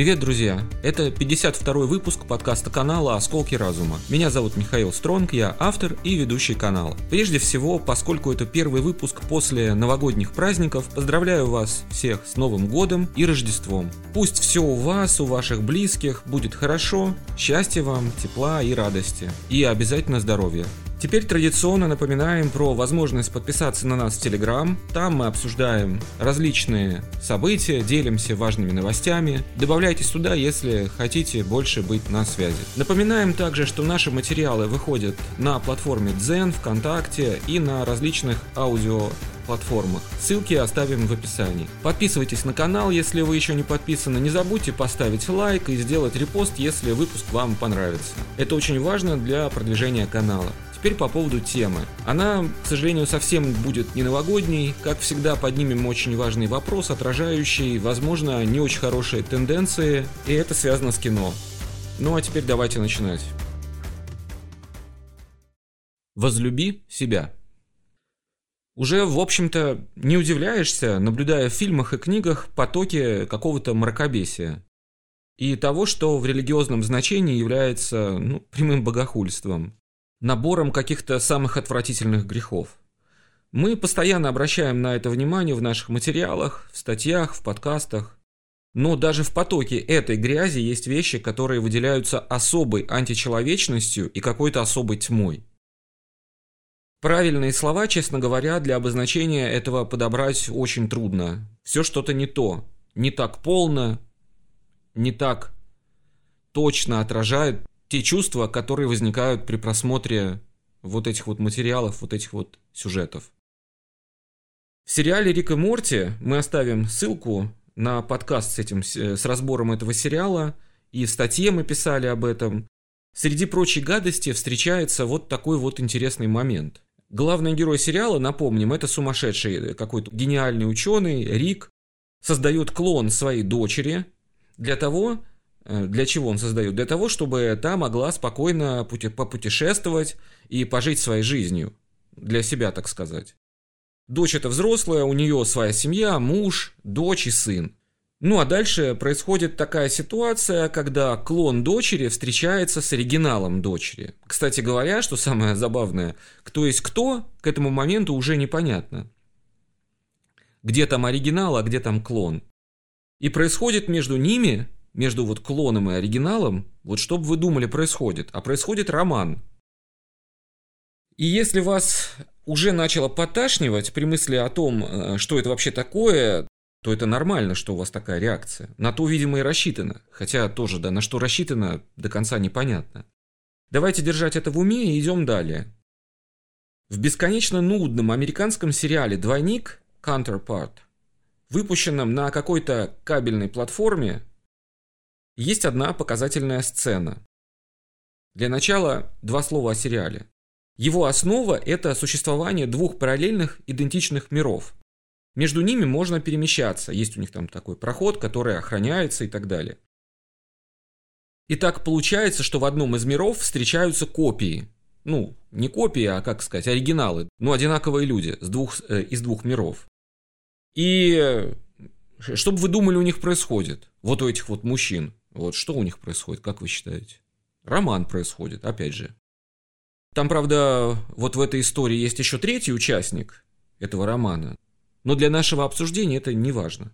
Привет, друзья! Это 52 выпуск подкаста канала «Осколки разума». Меня зовут Михаил Стронг, я автор и ведущий канала. Прежде всего, поскольку это первый выпуск после новогодних праздников, поздравляю вас всех с Новым Годом и Рождеством. Пусть все у вас, у ваших близких будет хорошо, счастья вам, тепла и радости. И обязательно здоровья. Теперь традиционно напоминаем про возможность подписаться на нас в Телеграм. Там мы обсуждаем различные события, делимся важными новостями. Добавляйтесь туда, если хотите больше быть на связи. Напоминаем также, что наши материалы выходят на платформе Zen, ВКонтакте и на различных аудио платформах. Ссылки оставим в описании. Подписывайтесь на канал, если вы еще не подписаны. Не забудьте поставить лайк и сделать репост, если выпуск вам понравится. Это очень важно для продвижения канала. Теперь по поводу темы. Она, к сожалению, совсем будет не новогодней. Как всегда, поднимем очень важный вопрос, отражающий, возможно, не очень хорошие тенденции, и это связано с кино. Ну а теперь давайте начинать. Возлюби себя. Уже, в общем-то, не удивляешься, наблюдая в фильмах и книгах потоки какого-то мракобесия. И того, что в религиозном значении является ну, прямым богохульством набором каких-то самых отвратительных грехов. Мы постоянно обращаем на это внимание в наших материалах, в статьях, в подкастах. Но даже в потоке этой грязи есть вещи, которые выделяются особой античеловечностью и какой-то особой тьмой. Правильные слова, честно говоря, для обозначения этого подобрать очень трудно. Все что-то не то, не так полно, не так точно отражает те чувства, которые возникают при просмотре вот этих вот материалов, вот этих вот сюжетов. В сериале «Рик и Морти» мы оставим ссылку на подкаст с этим, с разбором этого сериала, и в статье мы писали об этом. Среди прочей гадости встречается вот такой вот интересный момент. Главный герой сериала, напомним, это сумасшедший какой-то гениальный ученый, Рик, создает клон своей дочери для того, Э, для чего он создает? Для того, чтобы та могла спокойно попутешествовать и пожить своей жизнью. Для себя, так сказать. Дочь это взрослая, у нее своя семья, муж, дочь и сын. Ну а дальше происходит такая ситуация, когда клон дочери встречается с оригиналом дочери. Кстати говоря, что самое забавное, кто есть кто, к этому моменту уже непонятно. Где там оригинал, а где там клон. И происходит между ними между вот клоном и оригиналом, вот что бы вы думали происходит? А происходит роман. И если вас уже начало поташнивать при мысли о том, э, что это вообще такое, то это нормально, что у вас такая реакция. На то, видимо, и рассчитано. Хотя тоже, да, на что рассчитано, до конца непонятно. Давайте держать это в уме и идем далее. В бесконечно нудном американском сериале «Двойник» Counterpart, выпущенном на какой-то кабельной платформе, есть одна показательная сцена. Для начала два слова о сериале. Его основа – это существование двух параллельных идентичных миров. Между ними можно перемещаться, есть у них там такой проход, который охраняется и так далее. И так получается, что в одном из миров встречаются копии. Ну, не копии, а, как сказать, оригиналы. Ну, одинаковые люди с двух, э, из двух миров. И э, что бы вы думали у них происходит? Вот у этих вот мужчин. Вот что у них происходит, как вы считаете? Роман происходит, опять же. Там, правда, вот в этой истории есть еще третий участник этого романа, но для нашего обсуждения это не важно.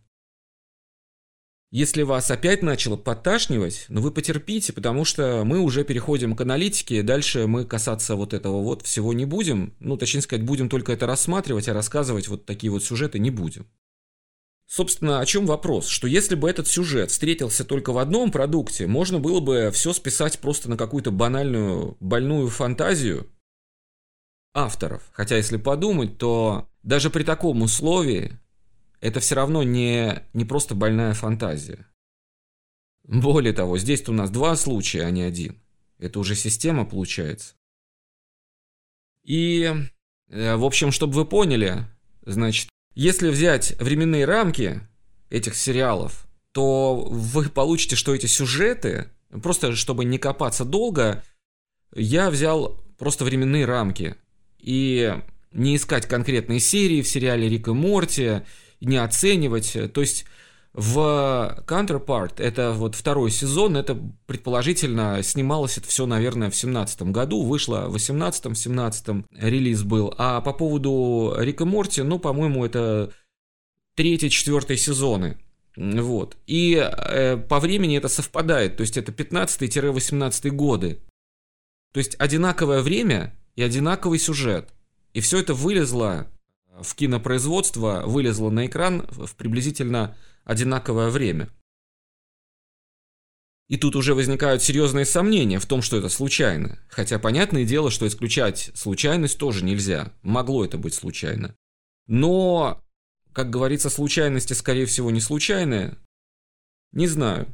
Если вас опять начало подташнивать, ну вы потерпите, потому что мы уже переходим к аналитике, дальше мы касаться вот этого вот всего не будем, ну точнее сказать, будем только это рассматривать, а рассказывать вот такие вот сюжеты не будем. Собственно, о чем вопрос? Что если бы этот сюжет встретился только в одном продукте, можно было бы все списать просто на какую-то банальную, больную фантазию авторов. Хотя, если подумать, то даже при таком условии это все равно не, не просто больная фантазия. Более того, здесь у нас два случая, а не один. Это уже система получается. И, э, в общем, чтобы вы поняли, значит, если взять временные рамки этих сериалов, то вы получите, что эти сюжеты, просто чтобы не копаться долго, я взял просто временные рамки. И не искать конкретные серии в сериале Рик и Морти, не оценивать. То есть В Counterpart, это вот второй сезон, это предположительно снималось это все, наверное, в семнадцатом году, вышло в восемнадцатом, в семнадцатом релиз был. А по поводу Рика Морти, ну, по-моему, это третий, четвертый сезоны. Вот. И э, по времени это совпадает, то есть это 15-18 годы. То есть одинаковое время и одинаковый сюжет. И все это вылезло в кинопроизводство, вылезло на экран в приблизительно одинаковое время. И тут уже возникают серьезные сомнения в том, что это случайно. Хотя понятное дело, что исключать случайность тоже нельзя. Могло это быть случайно. Но, как говорится, случайности, скорее всего, не случайные. Не знаю.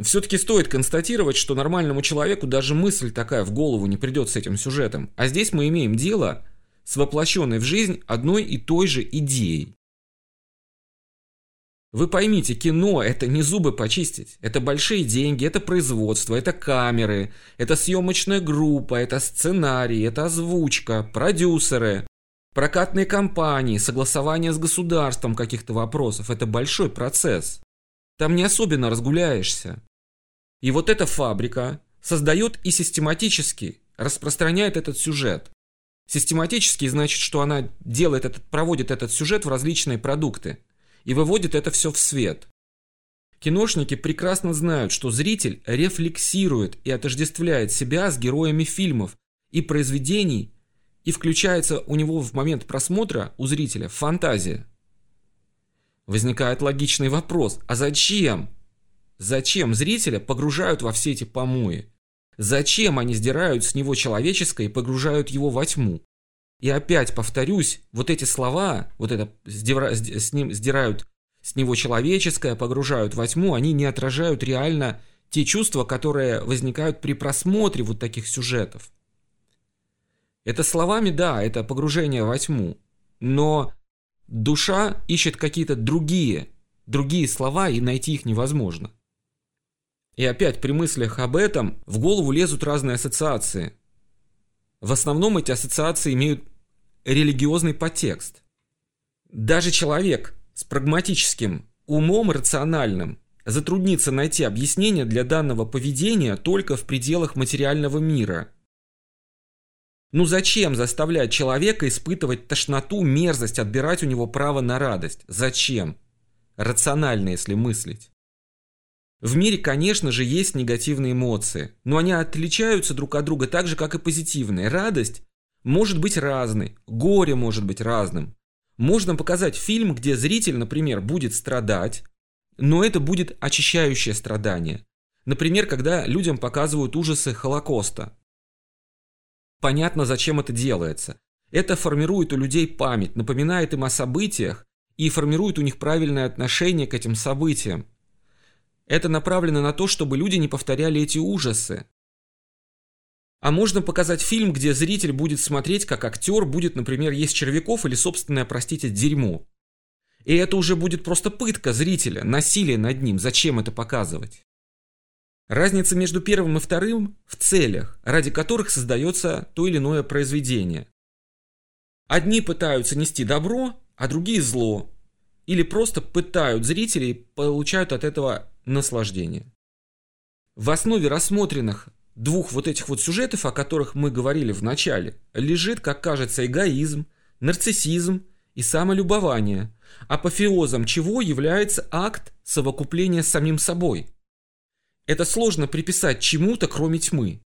Все-таки стоит констатировать, что нормальному человеку даже мысль такая в голову не придет с этим сюжетом. А здесь мы имеем дело с воплощенной в жизнь одной и той же идеей. Вы поймите, кино – это не зубы почистить. Это большие деньги, это производство, это камеры, это съемочная группа, это сценарий, это озвучка, продюсеры, прокатные компании, согласование с государством каких-то вопросов. Это большой процесс. Там не особенно разгуляешься. И вот эта фабрика создает и систематически распространяет этот сюжет. Систематически значит, что она делает этот, проводит этот сюжет в различные продукты – и выводит это все в свет. Киношники прекрасно знают, что зритель рефлексирует и отождествляет себя с героями фильмов и произведений, и включается у него в момент просмотра у зрителя фантазия. Возникает логичный вопрос, а зачем? Зачем зрителя погружают во все эти помои? Зачем они сдирают с него человеческое и погружают его во тьму? И опять повторюсь, вот эти слова, вот это с ним сдирают с него человеческое, погружают во тьму, они не отражают реально те чувства, которые возникают при просмотре вот таких сюжетов. Это словами, да, это погружение во тьму, но душа ищет какие-то другие, другие слова, и найти их невозможно. И опять при мыслях об этом в голову лезут разные ассоциации. В основном эти ассоциации имеют религиозный подтекст. Даже человек с прагматическим умом рациональным затруднится найти объяснение для данного поведения только в пределах материального мира. Ну зачем заставлять человека испытывать тошноту, мерзость, отбирать у него право на радость? Зачем? Рационально, если мыслить. В мире, конечно же, есть негативные эмоции, но они отличаются друг от друга так же, как и позитивные. Радость может быть разной, горе может быть разным. Можно показать фильм, где зритель, например, будет страдать, но это будет очищающее страдание. Например, когда людям показывают ужасы Холокоста. Понятно, зачем это делается. Это формирует у людей память, напоминает им о событиях и формирует у них правильное отношение к этим событиям. Это направлено на то, чтобы люди не повторяли эти ужасы. А можно показать фильм, где зритель будет смотреть, как актер будет, например, есть червяков или собственное, простите, дерьмо. И это уже будет просто пытка зрителя, насилие над ним. Зачем это показывать? Разница между первым и вторым в целях, ради которых создается то или иное произведение. Одни пытаются нести добро, а другие зло. Или просто пытают зрителей получают от этого наслаждение. В основе рассмотренных двух вот этих вот сюжетов, о которых мы говорили в начале, лежит, как кажется, эгоизм, нарциссизм и самолюбование, апофеозом чего является акт совокупления с самим собой. Это сложно приписать чему-то, кроме тьмы.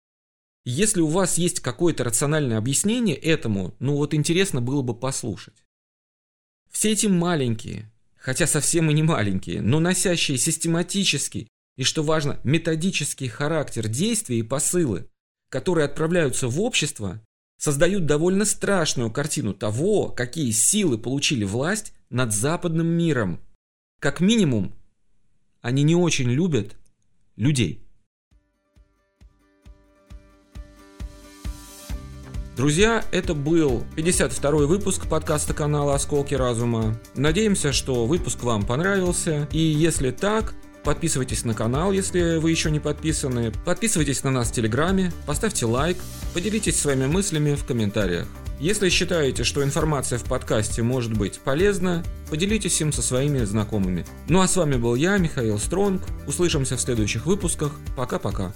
Если у вас есть какое-то рациональное объяснение этому, ну вот интересно было бы послушать. Все эти маленькие, хотя совсем и не маленькие, но носящие систематический и, что важно, методический характер действий и посылы, которые отправляются в общество, создают довольно страшную картину того, какие силы получили власть над западным миром. Как минимум, они не очень любят людей. Друзья, это был 52 выпуск подкаста канала «Осколки разума». Надеемся, что выпуск вам понравился. И если так, подписывайтесь на канал, если вы еще не подписаны. Подписывайтесь на нас в Телеграме, поставьте лайк, поделитесь своими мыслями в комментариях. Если считаете, что информация в подкасте может быть полезна, поделитесь им со своими знакомыми. Ну а с вами был я, Михаил Стронг. Услышимся в следующих выпусках. Пока-пока.